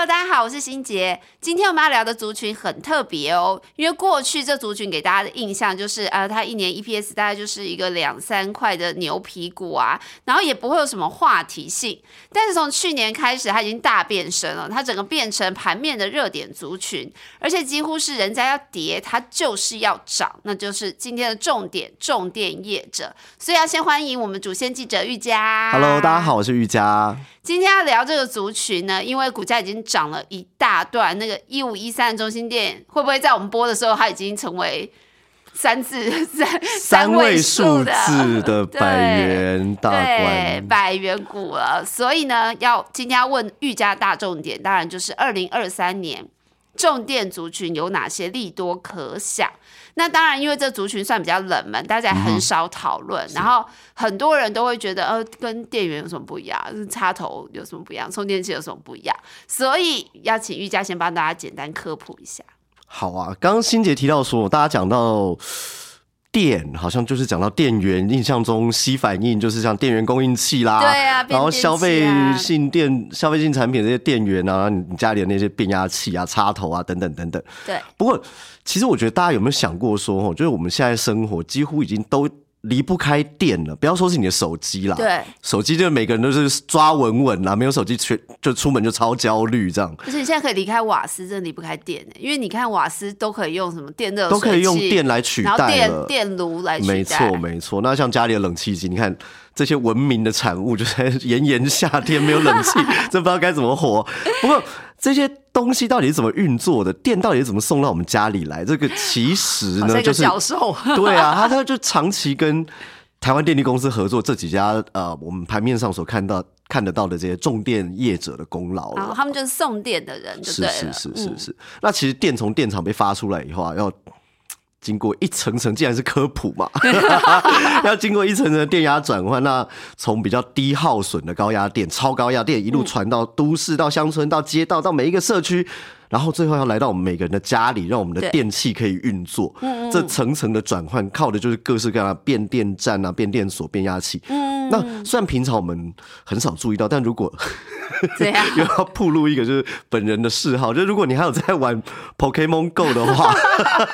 Hello，大家好，我是欣杰。今天我们要聊的族群很特别哦，因为过去这族群给大家的印象就是，呃，它一年 EPS 大概就是一个两三块的牛皮股啊，然后也不会有什么话题性。但是从去年开始，它已经大变身了，它整个变成盘面的热点族群，而且几乎是人家要跌，它就是要涨，那就是今天的重点重电业者。所以要先欢迎我们主线记者玉佳。Hello，大家好，我是玉佳。今天要聊这个族群呢，因为股价已经涨了一大段，那个一五一三的中心店会不会在我们播的时候，它已经成为三字 三三位位数字的 百元大对关，百元股了？所以呢，要今天要问玉家大重点，当然就是二零二三年重电族群有哪些利多可想。那当然，因为这族群算比较冷门，大家很少讨论。然后很多人都会觉得，呃，跟电源有什么不一样？插头有什么不一样？充电器有什么不一样？所以要请玉佳先帮大家简单科普一下。好啊，刚刚欣杰提到说，大家讲到电，好像就是讲到电源，印象中 C 反应就是像电源供应器啦，对啊然后消费性电、消费性产品这些电源啊，你你家里的那些变压器啊、插头啊等等等等。对，不过，其实我觉得大家有没有想过说，哦，就是我们现在生活几乎已经都离不开电了，不要说是你的手机啦，对，手机就是每个人都是抓稳稳啦，没有手机去就出门就超焦虑这样。而且你现在可以离开瓦斯，真的离不开电欸因为你看瓦斯都可以用什么电热水器，都可以用电来取然后代电炉来取代。没错，没错。那像家里的冷气机，你看这些文明的产物，就在炎炎夏天没有冷气，真不知道该怎么活。不过这些东西到底是怎么运作的？电到底是怎么送到我们家里来？这个其实呢，就是教授。对啊，他他就长期跟台湾电力公司合作，这几家呃，我们盘面上所看到看得到的这些重电业者的功劳了。然后他们就是送电的人，就是。是是是嗯是。那其实电从电厂被发出来以后啊，要经过一层层，既然是科普嘛，要经过一层层的电压转换。那从比较低耗损的高压电、超高压电一路传到都市、到乡村、到街道、到每一个社区。然后最后要来到我们每个人的家里，让我们的对。电器可以运作。这层层的转换，靠的就是各式各样的变电站啊、变电所、变压器。嗯。那虽然平常我们很少注意到，但如果这样 又要铺露一个就是本人的嗜好，就是如果你还有在玩 Pokemon Go 的话，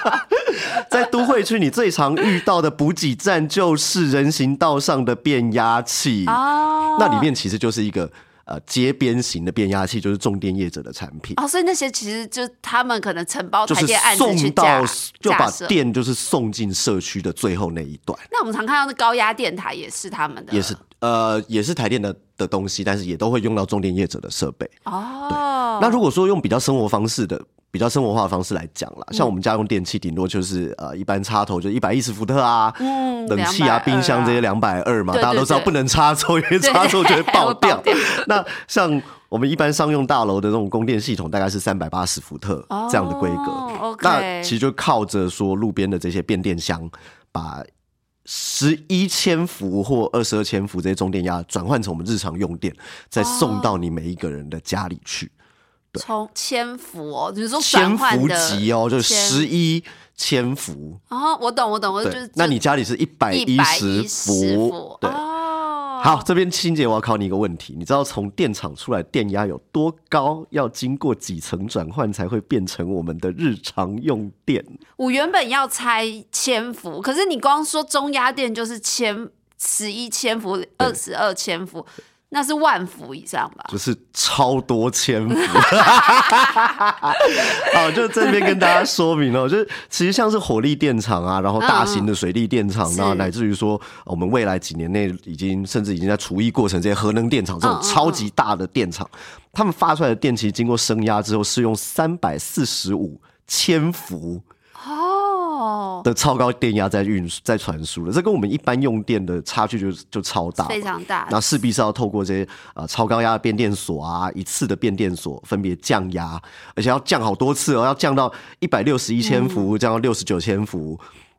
在都会区你最常遇到的补给站就是人行道上的变压器，哦，那里面其实就是一个呃街边型的变压器，就是重电业者的产品。哦，所以那些其实就他们可能承包台电案子去送到架，就把。电就是送进社区的最后那一段，那我们常看到的高压电台也是他们的，也是呃也是台电的的东西，但是也都会用到重电业者的设备。哦。那如果说用比较生活方式的、比较生活化的方式来讲嗯啦，像我们家用电器，顶多就是呃一般插头就一百一十伏特啊，嗯冷气啊、冰箱这些两百二嘛，大家都知道不能插座，因为 插座就会爆掉。那像我们一般商用大楼的这种供电系统，大概是三百八十伏特这样的规格。那其实就靠着说路边的这些变电箱，把十一千伏或二十二千伏这些中电压转换成我们日常用电，再送到你每一个人的家里去。从千伏哦，你说千伏级哦，就是十一千伏。哦，我懂我懂，我就是，那你家里是一百一十伏，对。哦，好，这边清姐，我要考你一个问题，你知道从电厂出来电压有多高？要经过几层转换才会变成我们的日常用电？我原本要猜千伏，可是你光说中压电就是千十一千伏、二十二千伏，那是万伏以上吧？就是超多千伏。好，就这边跟大家说明哦，就是其实像是火力电厂啊，然后大型的水利电厂，嗯然后是乃至于说我们未来几年内已经甚至已经在除役过程这些核能电厂这种超级大的电厂，他们发出来的电其实经过升压之后是用三百四十五千伏。哦，的超高电压在运在传输了，这跟我们一般用电的差距就就超大，非常大。那势必是要透过这些呃超高压的变电所啊，一次的变电所分别降压，而且要降好多次哦，要降到一百六十一千伏，降到六十九千伏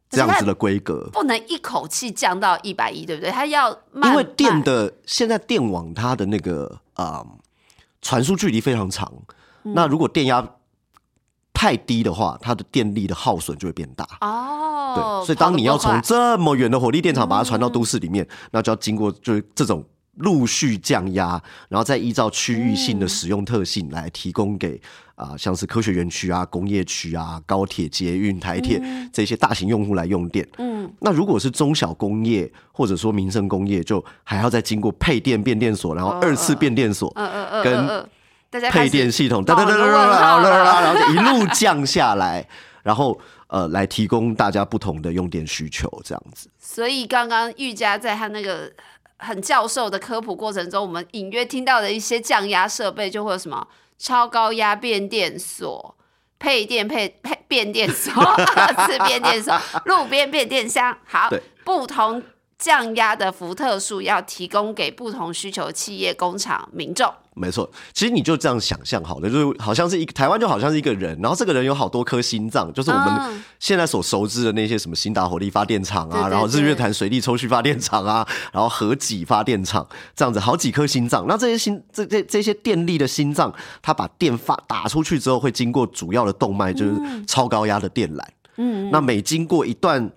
这样子的规格。不能一口气降到一百一，对不对？它要慢因为电的现在电网它的那个啊传输距离非常长，那如果电压太低的话，它的电力的耗损就会变大。哦，对，所以当你要从这么远的火力电厂把它传到都市里面，那就要经过就是这种陆续降压，然后再依照区域性的使用特性来提供给啊、像是科学园区啊、工业区啊、高铁、捷运、台铁、这些大型用户来用电。嗯，那如果是中小工业或者说民生工业，就还要再经过配电变电所，然后二次变电所，嗯嗯嗯跟大家配电系统，哒哒哒哒哒哒哒，然后一路降下来，然后呃，来提供大家不同的用电需求，这样子。所以刚刚玉佳在他那个很教授的科普过程中，我们隐约听到的一些降压设备，就会有什么超高压变电所、配电配配变电所、二次变电所、路边变电箱。好，不同降压的伏特数要提供给不同需求企业、工厂、民众。没错，其实你就这样想象好了，就是好像是一个台湾就好像是一个人，然后这个人有好多颗心脏，就是我们嗯现在所熟知的那些什么新达火力发电厂啊，对对然后日月潭水力抽蓄发电厂啊，然后核己发电厂这样子好几颗心脏。那这些心这这这些电力的心脏，它把电发打出去之后，会经过主要的动脉，就是超高压的电缆。嗯，那每经过一段。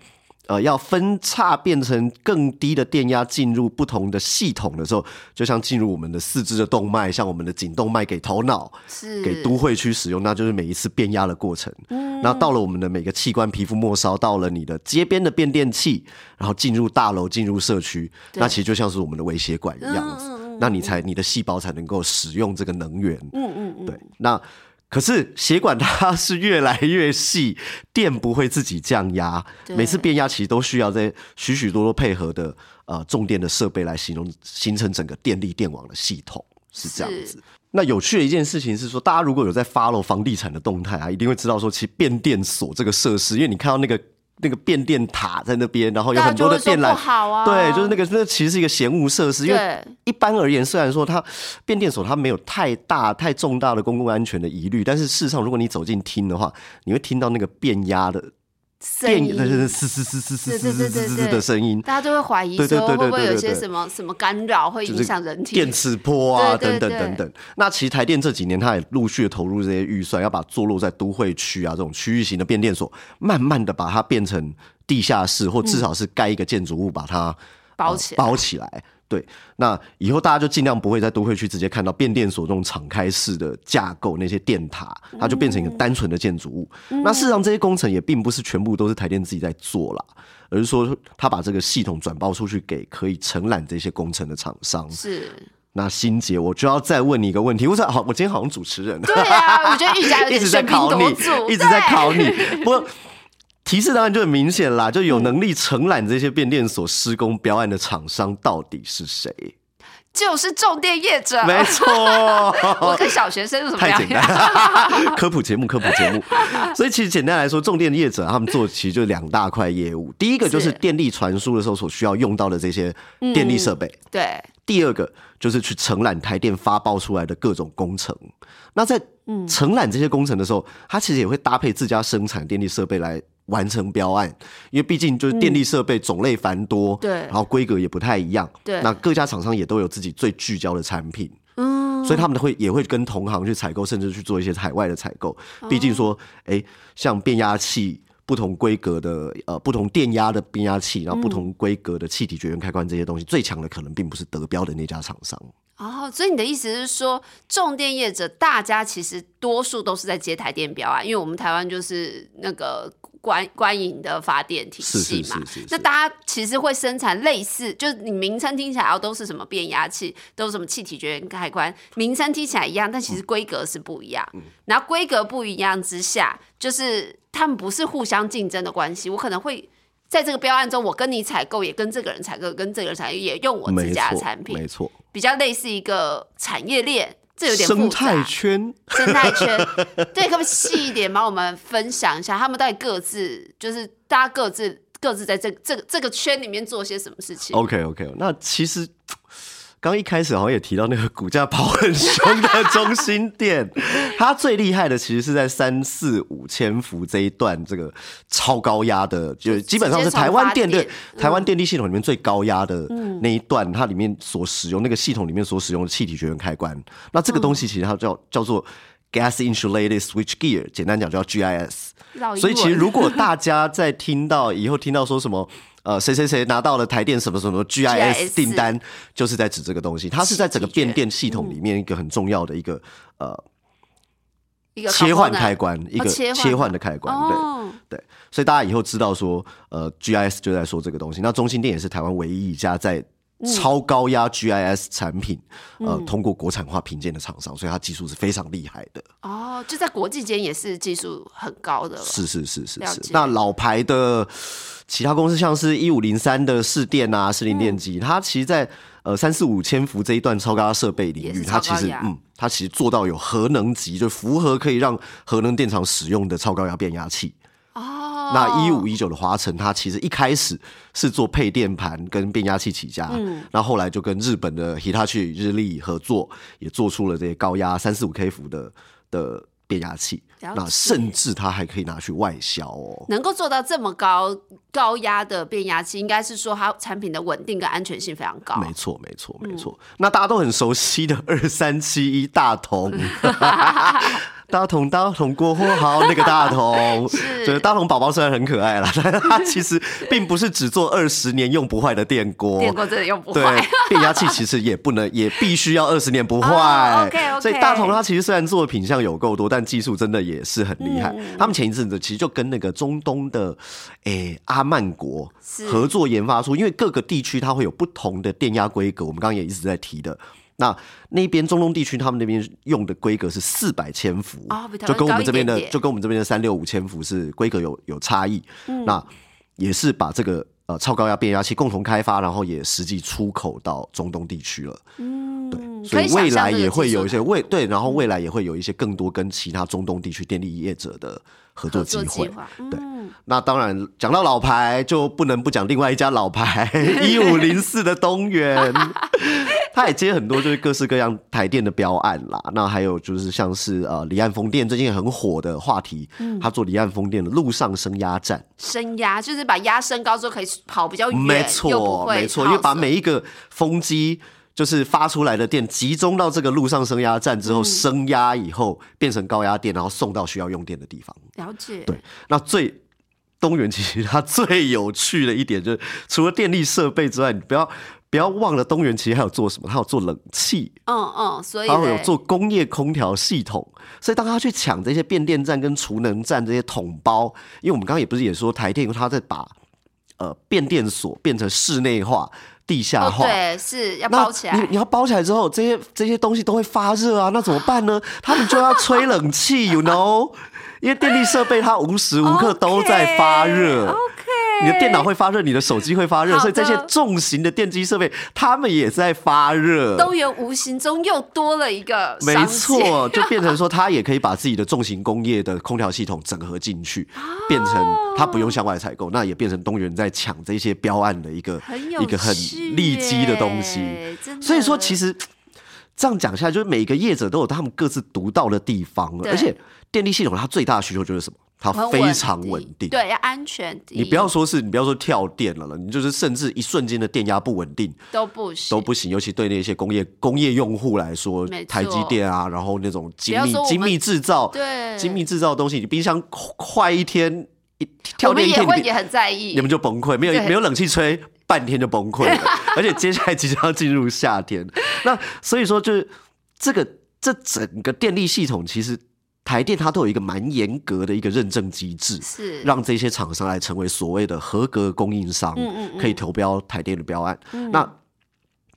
呃，要分叉变成更低的电压进入不同的系统的时候，就像进入我们的四肢的动脉，像我们的颈动脉给头脑，是给都会区使用，那就是每一次变压的过程。嗯，那到了我们的每个器官皮肤末梢，到了你的街边的变电器，然后进入大楼、进入社区，那其实就像是我们的微血管一样子。那你才你的细胞才能够使用这个能源。嗯嗯嗯，对，那可是血管它是越来越细，电不会自己降压，每次变压其实都需要在许许多多配合的呃重电的设备来形容形成整个电力电网的系统，是这样子。那有趣的一件事情是说，大家如果有在 follow 房地产的动态啊，一定会知道说，其实变电所这个设施，因为你看到那个那个变电塔在那边，然后有很多的电缆，好啊，对，就是那个那其实是一个闲物设施，因为一般而言，虽然说它变电所它没有太大太重大的公共安全的疑虑，但是事实上，如果你走进听的话，你会听到那个变压的电声音对对对嘶嘶嘶嘶嘶嘶嘶嘶嘶的声音，大家就会怀疑说会不会有一些什么什么干扰会影响人体？电磁波啊等等等等。那其实台电这几年它也陆续的投入这些预算，要把坐落在都会区啊这种区域型的变电所，慢慢的把它变成地下室，或至少是盖一个建筑物把它呃包起来包起来。对，那以后大家就尽量不会在都会区直接看到变电所这种敞开式的架构，那些电塔，它就变成一个单纯的建筑物。那事实上，这些工程也并不是全部都是台电自己在做啦，而是说他把这个系统转包出去给可以承揽这些工程的厂商。是，那欣姐，我就要再问你一个问题，我说好，我今天好像主持人，对啊，我觉得玉佳 一直在考你，，一直在考你。不过提示当然就很明显啦，就有能力承揽这些变电所施工标案的厂商到底是谁？就是重电业者。没错，我跟小学生有什么太简？单，科普节目，科普节目。所以其实简单来说，重电业者他们做其实就两大块业务，第一个就是是电力传输的时候所需要用到的这些电力设备。对，第二个就是去承揽台电发报出来的各种工程。那在承揽这些工程的时候，它其实也会搭配自家生产电力设备来完成标案，因为毕竟就是电力设备种类繁多，对然后规格也不太一样，对那各家厂商也都有自己最聚焦的产品。嗯，所以他们会也会跟同行去采购，甚至去做一些海外的采购。毕竟说，哎、像变压器不同规格的呃不同电压的变压器，然后不同规格的气体绝缘开关这些东西，最强的可能并不是得标的那家厂商。哦，所以你的意思是说，重电业者大家其实多数都是在接台电表啊，因为我们台湾就是那个官官营的发电体系嘛。是是是是那大家其实会生产类似，就是你名称听起来哦都是什么变压器，都是什么气体绝缘开关，名称听起来一样，但其实规格是不一样。嗯然后规格不一样之下，就是他们不是互相竞争的关系，我可能会。在这个标案中，我跟你采购，也跟这个人采购，跟这个人采购，也用我自家的产，品，没错，比较类似一个产业链，这有点生态圈。生态圈，对，可不可以细一点帮我们分享一下，他们到底各自就是大家各自各自在这这个这个圈里面做些什么事情？OK OK，那其实。刚一开始好像也提到那个股价跑很凶的中心店，它最厉害的其实是在三四五千伏这一段这个超高压的，就基本上是台湾电对台湾电力系统里面最高压的那一段，它里面所使用那个系统里面所使用的气体绝缘开关，那这个东西其实它叫叫做 gas insulated switch gear，简单讲叫 GIS。所以其实如果大家在听到以后听到说什么。呃，谁谁谁拿到了台电什么什么 GIS 订单，就是在指这个东西。它是在整个变电系统里面一个很重要的一个呃一个切换开关，一个切换的开关。对，哦，对，所以大家以后知道说，呃，GIS 就在说这个东西。那中心电也是台湾唯一一家在超高压 GIS 产品，呃，通过国产化评鉴的厂商，所以它技术是非常厉害的。哦，就在国际间也是技术很高的了。是是是是。是那老牌的其他公司，像是一五零三的市电啊、士林电机，嗯它其实在呃三四五千伏这一段超高压设备领域，它其实嗯，它其实做到有核能级，就符合可以让核能电厂使用的超高压变压器。哦，那一五一九的华晨，它其实一开始是做配电盘跟变压器起家，嗯，那后来就跟日本的 Hitachi 日立合作，也做出了这些高压三四五 K 伏的的变压器，那甚至它还可以拿去外销哦。能够做到这么高高压的变压器，应该是说它产品的稳定跟安全性非常高。没错，没错，嗯没错。那大家都很熟悉的二三七一大同，大同大同国货好，那个大同，就是大同宝宝虽然很可爱啦，但是它其实并不是只做二十年用不坏的电锅，电锅真的用不对坏。，变压器其实也不能，也必须要二十年不坏。哦，OK，OK 所以大同它其实虽然做的品相有够多，但技术真的也是很厉嗯害。他们前一阵子其实就跟那个中东的诶、阿曼国合作研发出，因为各个地区它会有不同的电压规格，我们刚刚也一直在提的。那那边中东地区，他们那边用的规格是四百千伏，就跟我们这边的就跟我们这边的三六五千伏是规格有有差异。嗯那也是把这个呃超高压变压器共同开发，然后也实际出口到中东地区了。嗯，对，所以未来也会有一些未对，然后未来也会有一些更多跟其他中东地区电力业者的合作机会。对嗯，那当然，讲到老牌，就不能不讲另外一家老牌 一五零四的东元，他也接很多就是各式各样台电的标案啦。那还有就是像是呃离岸风电最近很火的话题，嗯他做离岸风电的陆上升压站，升压就是把压升高之后可以跑比较远，没错，没错，因为把每一个风机就是发出来的电集中到这个路上升压站嗯之后，升压以后变成高压电，然后送到需要用电的地方。了解。对，那最东元其实它最有趣的一点就是，除了电力设备之外，你不要不要忘了东元其实还有做什么？它有做冷气，嗯嗯，所以它会有做工业空调系统。所以当他去抢这些变电站跟储能站这些桶包，因为我们刚刚也不是也说台电它在把呃变电所变成室内化、地下哦，化。对，是要包起来。你你要包起来之后，这些这些东西都会发热啊，那怎么办呢？他们就要吹冷气，you know，因为电力设备它无时无刻都在发热。OK，你的电脑会发热，你的手机会发热，所以这些重型的电机设备，它们也在发热。东元无形中又多了一个没错，就变成说，它也可以把自己的重型工业的空调系统整合进去，变成它不用向外采购，那也变成东元在抢这些标案的一个一个很利基的东西。所以说，其实这样讲下来，就是每个业者都有他们各自独到的地方，对。而且电力系统它最大的需求就是什么？它非常稳定。对，要安全。你不要说是你不要说跳电了了，你就是甚至一瞬间的电压不稳定都不行，都不行，尤其对那些工业工业用户来说台积电啊，然后那种精密精密制造，对精密制造的东西，你冰箱快一天一跳电一天，你也会也很在意。你们就崩溃，没有没有冷气吹，半天就崩溃了。而且接下来即将要进入夏天，那所以说就是这个这整个电力系统，其实台电它都有一个蛮严格的一个认证机制，是让这些厂商来成为所谓的合格供应商，嗯嗯嗯可以投标台电的标案。那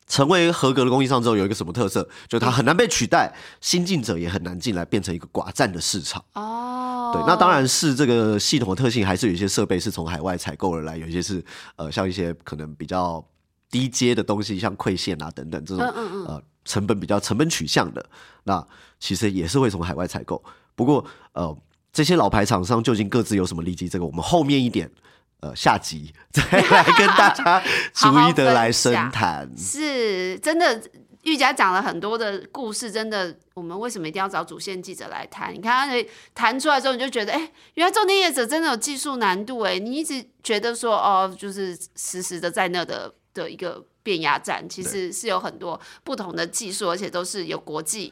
成为合格的供应商之后，有一个什么特色？就是它很难被取代，新进者也很难进来，变成一个寡占的市场。哦，对，那当然是这个系统的特性，还是有一些设备是从海外采购而来，有一些是呃，像一些可能比较低阶的东西，像馈线啊等等这种嗯嗯嗯呃成本比较成本取向的，那其实也是会从海外采购。不过呃，这些老牌厂商究竟各自有什么利基，这个我们后面一点。呃，下集再来跟大家 逐一的来深谈。是真的。玉佳讲了很多的故事，真的，我们为什么一定要找主线记者来谈？你看他谈出来之后，你就觉得，哎、原来重点业者真的有技术难度，哎，你一直觉得说，哦，就是实时的在那的的一个变压站，其实是有很多不同的技术，而且都是有国际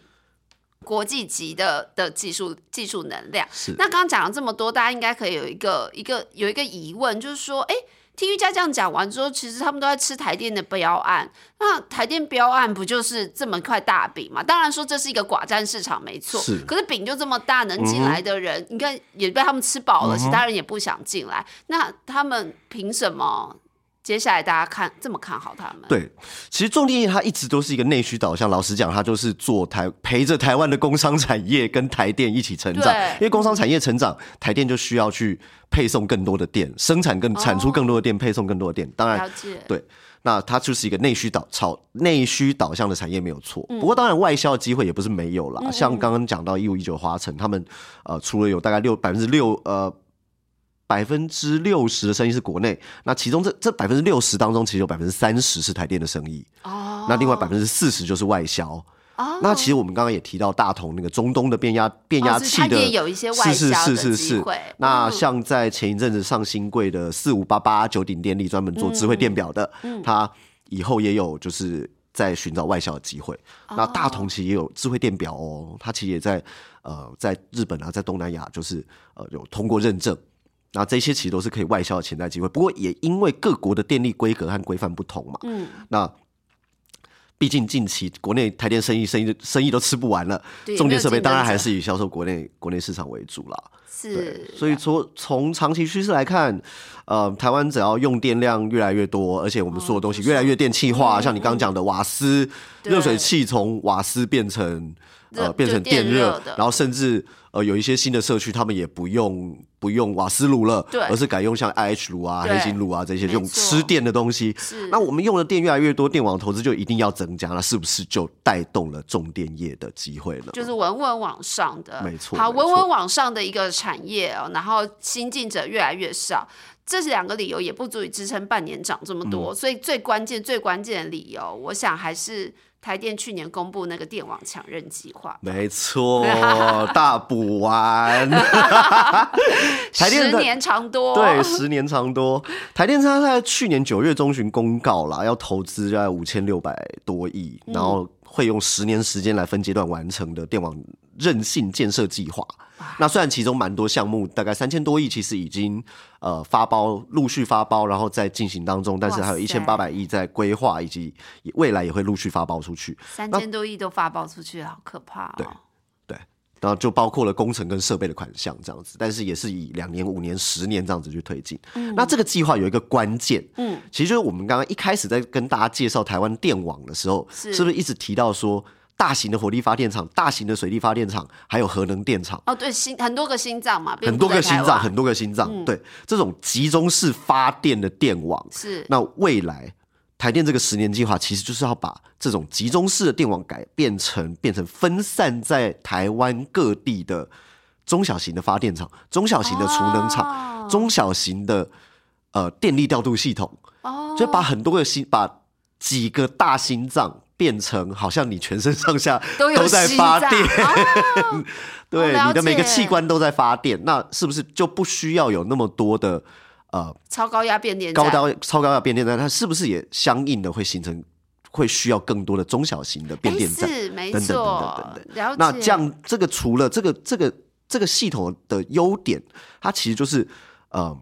国际级的的技术技术能量。是那刚刚讲了这么多，大家应该可以有一个一个有一个疑问，就是说，哎。听瑜伽这样讲完之后，其实他们都在吃台电的标案。那台电标案不就是这么块大饼嘛？当然说这是一个寡占市场，没错。是可是饼就这么大，能进来的人，你看也被他们吃饱了，其他人也不想进来。那他们凭什么？接下来大家看这么看好他们？对，其实重电业它一直都是一个内需导向。老实讲，它就是做台陪着台湾的工商产业跟台电一起成长。因为工商产业成长，台电就需要去配送更多的电，生产更产出更多的电，配送更多的电。当然。对，那它就是一个内需导朝内需导向的产业没有错。嗯不过当然外销的机会也不是没有啦。像刚刚讲到一五一九华晨，他们呃除了有大概六百分之六呃。百分之六十的生意是国内，那其中这这百分之六十当中，其实有百分之三十是台电的生意，哦，那另外百分之四十就是外销。哦那其实我们刚刚也提到大同那个中东的变压变压器的，也有一些外是是是是是。那嗯像在前一阵子上新贵的四五八八九鼎电力，专门做智慧电表的，嗯它以后也有就是在寻找外销的机会。那大哦同其实也有智慧电表哦，它其实也在呃在日本啊，在东南亚就是呃有通过认证。那这些其实都是可以外销的潜在机会，不过也因为各国的电力规格和规范不同嘛，嗯，那毕竟近期国内台电生意生意生意都吃不完了，重点设备当然还是以销售国内国内市场为主啦。是，所以说从长期趋势来看，呃，台湾只要用电量越来越多，而且我们所有东西越来越电气化，像你刚刚讲的瓦斯、热水器从瓦斯变成呃变成就电电热然后甚至呃有一些新的社区，他们也不用不用瓦斯炉了，对而是改用像 IH 炉啊、黑金炉啊这些用吃电的东西。是那我们用的电越来越多，电网投资就一定要增加，那是不是就带动了重电业的机会了？就是稳稳往上的，没错好，稳稳往上的一个产业哦，然后新进者越来越少，这两个理由也不足以支撑半年涨这么嗯多，所以最关键、最关键的理由，我想还是台电去年公布那个电网强韧计划，没错，大补完。台电十年长多，对，十年长多。台电它在去年九月中旬公告啦，要投资大概五千六百多亿，嗯然后会用十年时间来分阶段完成的电网韧性建设计划。那虽然其中蛮多项目，大概三千多亿，其实已经呃发包，陆续发包，然后在进行当中，但是还有一千八百亿在规划，以及未来也会陆续发包出去。三千多亿都发包出去，好可怕哦。对对，然后就包括了工程跟设备的款项这样子，但是也是以两年、五年、十年这样子去推进。那这个计划有一个关键，嗯，其实就是我们刚刚一开始在跟大家介绍台湾电网的时候，是是不是一直提到说大型的火力发电厂、大型的水力发电厂，还有核能电厂？哦，对，心很多个心脏嘛，很多个心脏，很多多个心脏，嗯。对。这种集中式发电的电网，是。那未来台电这个十年计划，其实就是要把这种集中式的电网改变成变成分散在台湾各地的中小型的发电厂、中小型的储能厂、哦。中小型的呃电力调度系统，哦，就把很多个心把几个大心脏变成好像你全身上下 都在发电。哦 对，了你的每个器官都在发电，那是不是就不需要有那么多的呃超高压变电站高高超高压变电站？它是不是也相应的会形成会需要更多的中小型的变哎电站？是没等等等错等等。那这样这个除了这个这个这个系统的优点，它其实就是呃，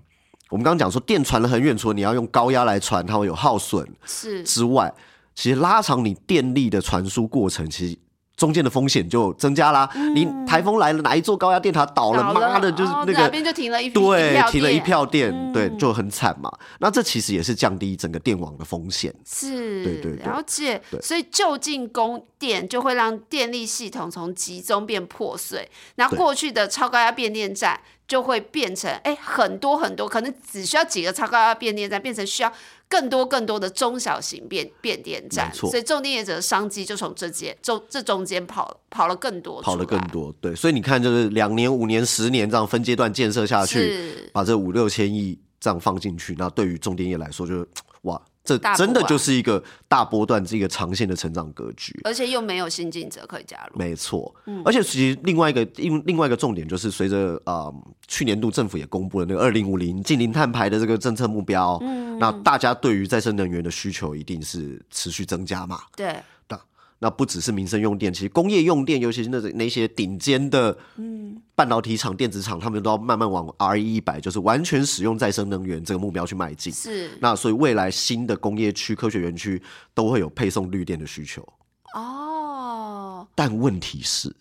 我们刚刚讲说电传了很远，除了你要用高压来传，它会有耗损是之外，其实拉长你电力的传输过程，其实。中间的风险就增加啦。你台风来了，哪一座高压电塔倒了，妈的，就是哦那个哪边就停了一对停了一票电，嗯对，就很惨嘛。那这其实也是降低整个电网的风险。是，对对对了解对。所以就近供电就会让电力系统从集中变破碎，那对过去的超高压变电站就会变成哎很多很多，可能只需要几个超高压变电站，变成需要更多更多的中小型变变电站所以重电业者的商机就从这间中这中间跑跑了更多，跑了更。多，对，所以你看，就是两年、五年、十年这样分阶段建设下去，把这五六千亿这样放进去，那对于重电业来说就是，哇，这真的就是一个大波段，是一个长线的成长格局。而且又没有新进者可以加入，没错，嗯。而且其实另外一个另另外一个重点就是，随着啊、呃去年度政府也公布了那个二零五零近零碳排的这个政策目标，嗯。那大家对于再生能源的需求一定是持续增加嘛。对，那不只是民生用电，其实工业用电，尤其是那那些顶尖的半导体厂、电子厂，他们都要慢慢往 R 一一百，就是完全使用再生能源这个目标去迈进。是那所以未来新的工业区、科学园区都会有配送绿电的需求。哦，但问题是，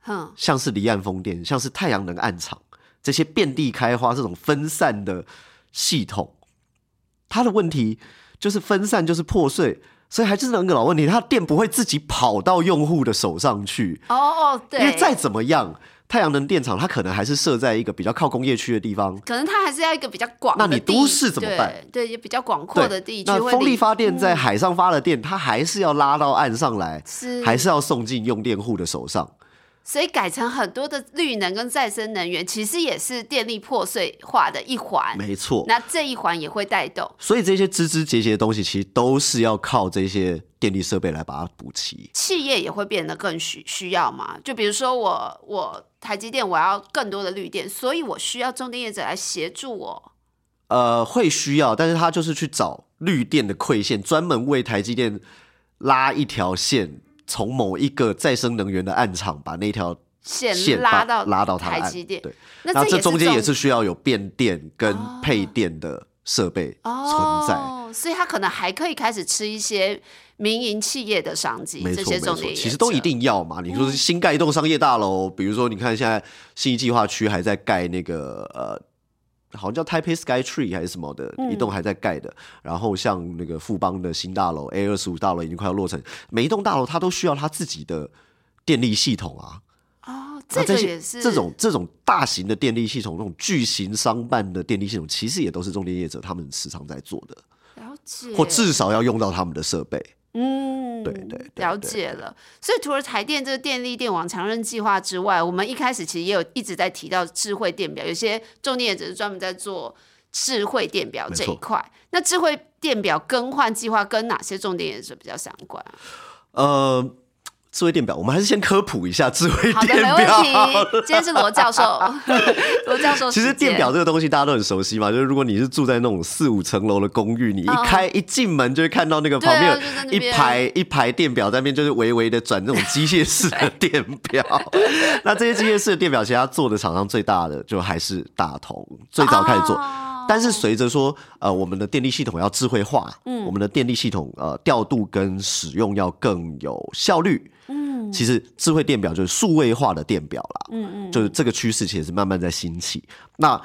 哼，像是离岸风电、像是太阳能暗场这些遍地开花这种分散的系统，它的问题就是分散就是破碎，所以还是那个老问题，它电不会自己跑到用户的手上去，哦哦，对，因为再怎么样，太阳能电厂它可能还是设在一个比较靠工业区的地方。可能它还是要一个比较广那，你都市怎么办？对，也比较广阔的地区那风力发电在海上发了电，它还是要拉到岸上来，是。还是要送进用电户的手上。所以改成很多的绿能跟再生能源，其实也是电力破碎化的一环。没错，那这一环也会带动所以这些枝枝节节的东西，其实都是要靠这些电力设备来把它补齐。企业也会变得更需需要嘛。就比如说我我台积电我要更多的绿电，所以我需要中电业者来协助我。呃，会需要，但是他就是去找绿电的馈线，专门为台积电拉一条线，从某一个再生能源的暗场把那条线线拉到拉到它的岸台积电对，那这中间也是需要有变电跟配电的设备存在。哦，所以他可能还可以开始吃一些民营企业的商机，这没错，没错，些重点其实都一定要嘛。你说是新盖一栋商业大楼，比如说你看现在新一计划区还在盖那个呃。好像叫 Taipei Sky Tree 还是什么的，嗯一栋还在盖的。然后像那个富邦的新大楼 A 二十五大楼已经快要落成，每一栋大楼它都需要它自己的电力系统啊。哦，这个也是这种这种大型的电力系统，这种巨型商办的电力系统，其实也都是重电业者他们时常在做的，了解，或至少要用到他们的设备。嗯，对对对了解了。所以除了台电这个电力电网强韧计划之外，我们一开始其实也有一直在提到智慧电表，有些重点也只是专门在做智慧电表这一块。那智慧电表更换计划跟哪些重点也是比较相关啊？呃，智慧电表，我们还是先科普一下智慧好的，电没问表。题。今天是罗教授，罗教授。其实电表这个东西大家都很熟悉嘛，就是如果你是住在那种四五层楼的公寓，你一开、一进门就会看到那个旁边有一边排一排电表在那边，就是微微的转那种机械式的电表。那这些机械式的电表，其实它做的厂商最大的就还是大同，最早开始做。哦但是随着说，呃，我们的电力系统要智慧化，嗯，我们的电力系统呃调度跟使用要更有效率，嗯，其实智慧电表就是数位化的电表啦，嗯嗯，就是这个趋势其实是慢慢在兴起。那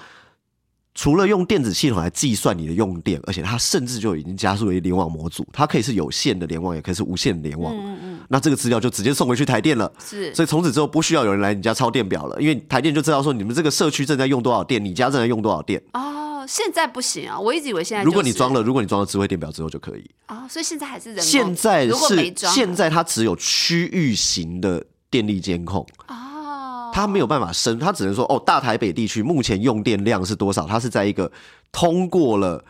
除了用电子系统来计算你的用电，而且它甚至就已经加速为联网模组，它可以是有线的联网，也可以是无线的联网。嗯嗯，那这个资料就直接送回去台电了。是所以从此之后不需要有人来你家抄电表了，因为台电就知道说你们这个社区正在用多少电，你家正在用多少电。哦，现在不行啊，我一直以为现在、如果你装了，如果你装了智慧电表之后就可以。哦，所以现在还是人工。现在如果没是装现在它只有区域型的电力监控，哦，它没有办法升，它只能说哦，大台北地区目前用电量是多少？它是在一个通过了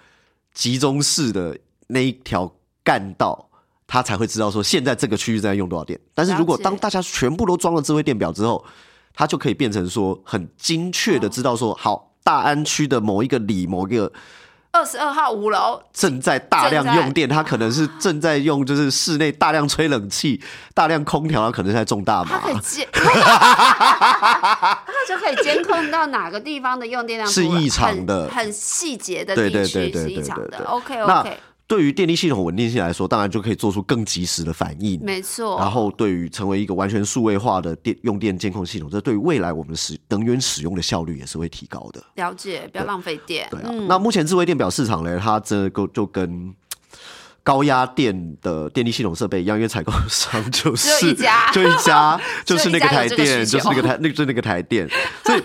集中式的那一条干道。它才会知道说现在这个区域在用多少电，但是如果当大家全部都装了智慧电表之后，它就可以变成说很精确的知道说，好，大安区的某一个里某一个二十二号五楼正在大量用电，它可能是正在用就是室内大量吹冷气、大量空调，它可能是在种大它可。监，它就可以监控到哪个地方的用电量是异常的很很细节的对对地区对对对是异常的。OK 那 OK，对于电力系统稳定性来说，当然就可以做出更及时的反应。没错。然后，对于成为一个完全数位化的电用电监控系统，这对于未来我们使能源使用的效率也是会提高的。了解，不要浪费电。对啊，嗯那目前智慧电表市场呢，它这个就跟高压电的电力系统设备一样，因为采购商 就是一家就一家，就是那个台电，就是那个台，那就是那个台电，所以。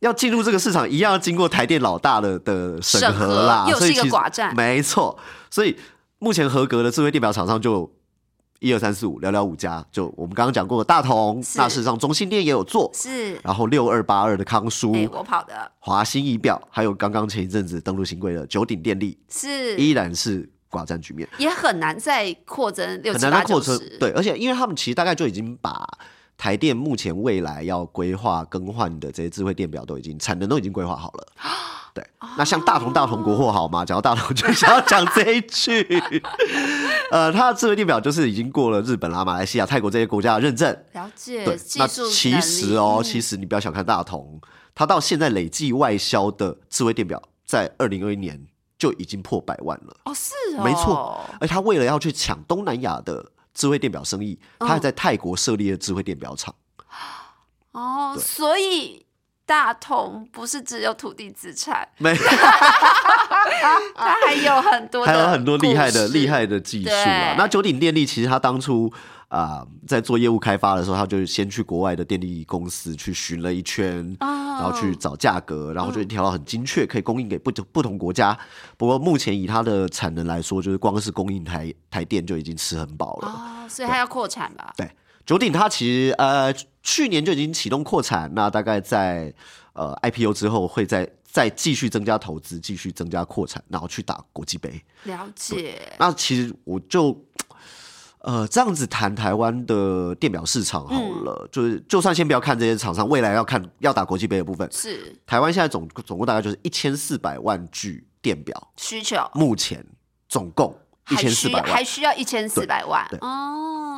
要进入这个市场，一样要经过台电老大的的审审核啦，核又是一个寡占没错。所以目前合格的智慧电表厂商就一二三四五，寥寥五家。就我们刚刚讲过的大同，是那事实上中心电也有做，是，然后六二八二的康舒，美国跑的华兴仪表，还有刚刚前一阵子登陆新贵的九鼎电力，是，依然是寡占局面，也很难再扩增六很七八九难再扩车十。。对，而且因为他们其实大概就已经把台电目前未来要规划更换的这些智慧电表都已经产能都已经规划好了。对，那像大同大同国货好吗？讲到大同就想要讲这一句，呃，它的智慧电表就是已经过了日本啦、马来西亚、泰国这些国家的认证。了解对，那其实哦，嗯其实你不要小看大同，它到现在累计外销的智慧电表，在二零二一年就已经破百万了。哦是哦，没错，而他为了要去抢东南亚的智慧电表生意，他还在泰国设立了智慧电表厂。哦，所以大同不是只有土地资产，没，它还有很多的还有很多厉害的厉害的技术啊。那九鼎电力其实他当初啊、在做业务开发的时候，他就先去国外的电力公司去巡了一圈，哦然后去找价格，然后就调到很精确，可以供应给不同不同国家。不过目前以它的产能来说，就是光是供应台台电就已经吃很饱了。哦，所以它要扩产吧？对，九鼎它其实呃去年就已经启动扩产，那大概在呃 IPO 之后会再再继续增加投资，继续增加扩产，然后去打国际杯。了解，那其实我就呃这样子谈台湾的电表市场好了，嗯。就是就算先不要看这些厂商未来要看要打国际杯的部分，是。台湾现在总总共大概就是一千四百万具电表，需求，目前总共一千四百万。需还。需要一千四百万。对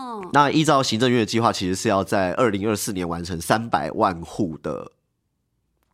哦，那依照行政院的计划，其实是要在二零二四年完成三百万户的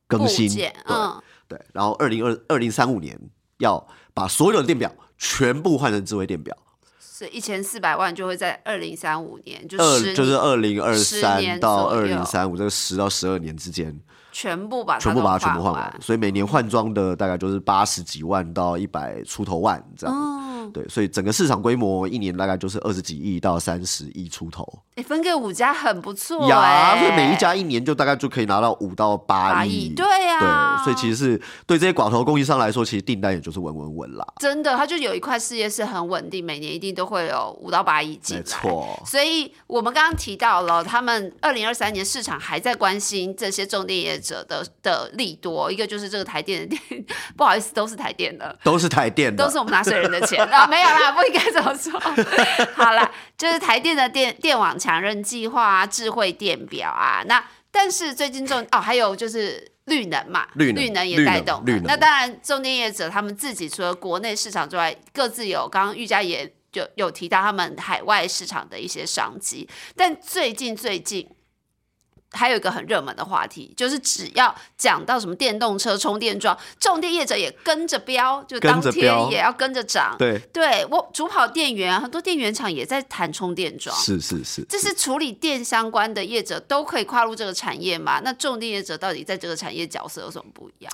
更新，对、嗯，对，然后二零二二零三五年要把所有的电表全部换成智慧电表，所以一千四百万就会在二零三五年，就二就是二零二三到二零三五这个十到十二年之间，全部把全部把它全部换完完，，所以每年换装的大概就是八十几万到一百出头万这样。嗯，对，所以整个市场规模一年大概就是二十几亿到三十亿出头哎，分给五家很不错呀，哎，所以每一家一年就大概就可以拿到五到八八亿。亿，对啊，对，所以其实是对这些寡头供应商来说，其实订单也就是稳稳稳啦。真的，它就有一块事业是很稳定，每年一定都会有五到八亿进来。没错所以我们刚刚提到了，他们二零二三年市场还在关心这些重点业者的的利多，一个就是这个台电的电，不好意思，都是台电的。都是台电的，都是我们纳税人的钱啊，没有啦，不应该这么说。好啦，就是台电的电电网强韧计划啊，智慧电表啊，那但是最近重哦，还有就是绿能嘛，绿能也带动那当然，重电业者他们自己除了国内市场之外，各自有刚刚玉佳也有有提到他们海外市场的一些商机，但最近最近。还有一个很热门的话题，就是只要讲到什么电动车充电桩，重电业者也跟着飙，就当天也要跟着涨。对，对我主跑电源啊，很多电源厂也在谈充电桩。是是是，这是处理电相关的业者都可以跨入这个产业嘛？那重电业者到底在这个产业角色有什么不一样？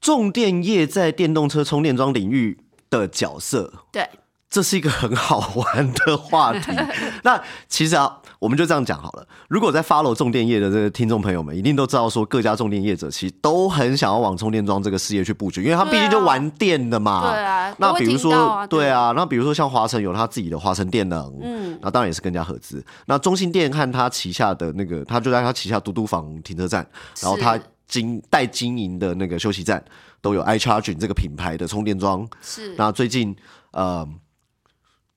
重电业在电动车充电桩领域的角色，对，这是一个很好玩的话题。那其实啊，我们就这样讲好了。如果在 follow 重电业的这个听众朋友们，一定都知道说，各家重电业者其实都很想要往充电桩这个事业去布局，因为他毕竟就玩电的嘛。对啊那比如说，对对啊，那比如说像华晨有他自己的华晨电能，嗯，那当然也是跟人家合资。那中信电和他旗下的那个，他就在他旗下嘟嘟房停车站，然后他是经代经营的那个休息站都有 iCharging 这个品牌的充电桩。是那最近呃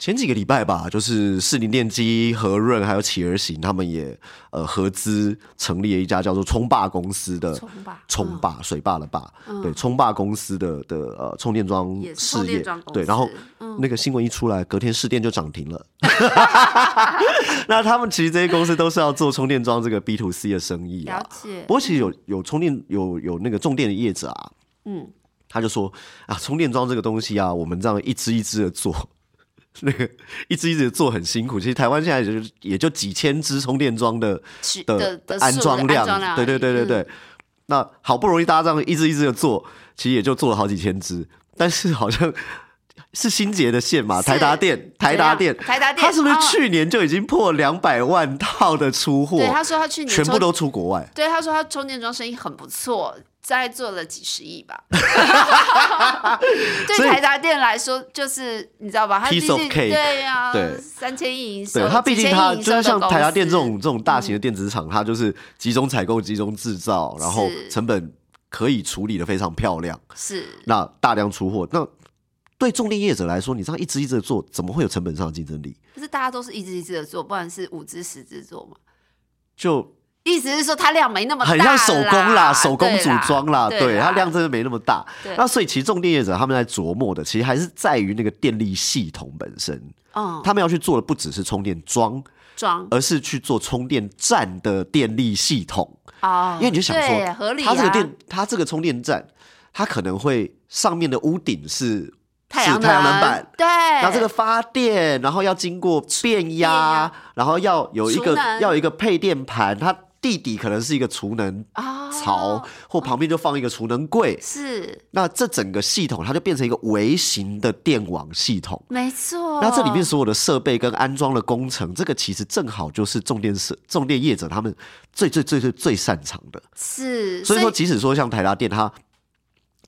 前几个礼拜吧，就是士林电机、和润还有企鹅行，他们也呃合资成立了一家叫做冲霸公司的冲霸冲霸、水坝的坝，对冲霸公司的的呃充电桩事业。对，然后嗯。那个新闻一出来，隔天市电就涨停了。那他们其实这些公司都是要做充电桩这个 B to C 的生意啊。了。解。不，过其实有有充电有有那个重电的业者啊，嗯，他就说啊，充电桩这个东西啊，我们这样一支一支的做，那个一只一支的做很辛苦。其实台湾现在也就也就几千只充电桩的的安装量，对对对对对。嗯那好不容易大家这样一只一只的做，其实也就做了好几千只，但是好像是新杰的线嘛，台达电，台达电，台达电他是不是哦去年就已经破两百万套的出货？对，他说他去年全部都出国外。对，他说他充电桩生意很不错，大概做了几十亿吧。对台达电来说，就是你知道吧？它毕竟对呀、对三千亿营收，对它毕竟它就是像台达电这种这种大型的电子厂，它就是集中采购、集中制造，然后成本可以处理的非常漂亮，是那大量出货。那对重电业者来说，你这样一支一支的做，怎么会有成本上的竞争力？可是大家都是一支一支的做，不然是五支十支做嘛。就意思是说它量没那么大，很像手工啦，手工组装啦，对，它量真的没那么大。那所以其实重电业者他们在琢磨的，其实还是在于那个电力系统本身。嗯，他们要去做的不只是充电桩，装，而是去做充电站的电力系统。哦，因为你就想说，合理，它这个电，它这个充电站，它可能会上面的屋顶是。太阳太阳能板，对，那这个发电，然后要经过变压，然后要有一个要有一个配电盘，它地底可能是一个储能槽，或旁边就放一个储能柜，是。那这整个系统它就变成一个微型的电网系统，没错。那这里面所有的设备跟安装的工程，这个其实正好就是重电设重电业者他们最最最最最擅长的，是。所以说，即使说像台达电，它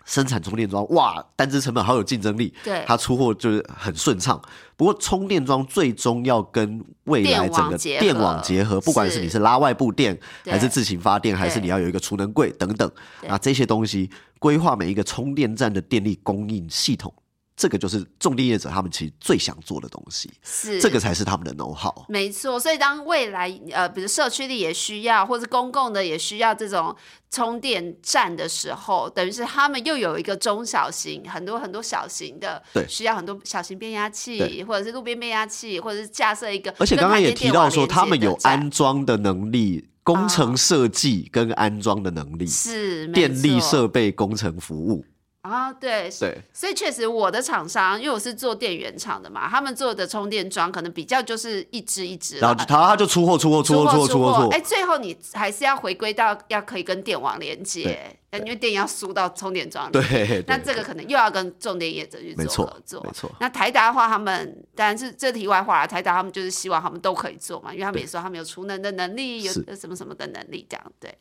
生产充电桩，哇，单支成本好有竞争力，对，它出货就是很顺畅。不过充电桩最终要跟未来整个电网结合，不管是你是拉外部电，还是自行发电，还是你要有一个储能柜等等，那这些东西规划每一个充电站的电力供应系统。这个就是重地业者他们其实最想做的东西，是这个才是他们的 know how。没错，所以当未来呃，比如社区里也需要，或者公共的也需要这种充电站的时候，等于是他们又有一个中小型，很多很多小型的，对，需要很多小型变压器，或者是路边变压器，或者是架设一个。而且刚刚也提到说，他们有安装的能力、工程设计跟安装的能力，是电力设备工程服务。啊，对，对，所以确实我的厂商，因为我是做电源厂的嘛，他们做的充电桩可能比较就是一支一支，然后他他就出货出货出货出货出货，哎，最后你还是要回归到要可以跟电网连接，因为电要输到充电桩里，对，那这个可能又要跟重电业者去做合作，没错。那台达的话，他们当然是这题外话了，台达他们就是希望他们都可以做嘛，因为他们也说他们有储能的能力，有什么什么的能力这样，对，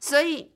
所以。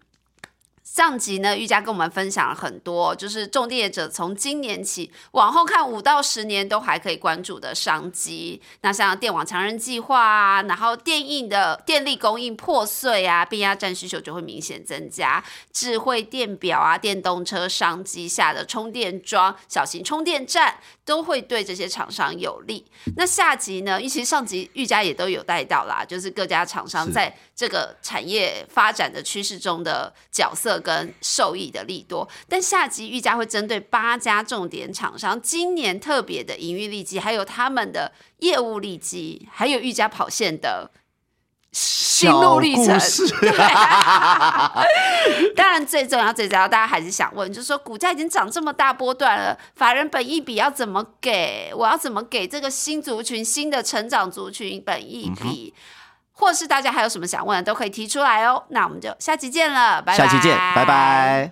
上集呢，玉佳跟我们分享了很多，就是种地业者从今年起往后看五到十年都还可以关注的商机。那像电网强人计划啊，然后电应的电力供应破碎啊，变压站需求就会明显增加。智慧电表啊，电动车商机下的充电桩、小型充电站都会对这些厂商有利。那下集呢，其实上集玉佳也都有带到啦，就是各家厂商在这个产业发展的趋势中的角色。跟受益的利多，但下集玉佳会针对八家重点厂商今年特别的营运利基，还有他们的业务利基，还有玉佳跑线的心路历程。当然最重要、最重要，大家还是想问，就是说股价已经涨这么大波段了，法人本益比要怎么给？我要怎么给这个新族群、新的成长族群本益比？或是大家还有什么想问的，都可以提出来哦。那我们就下期见了，拜拜。下期见，拜拜。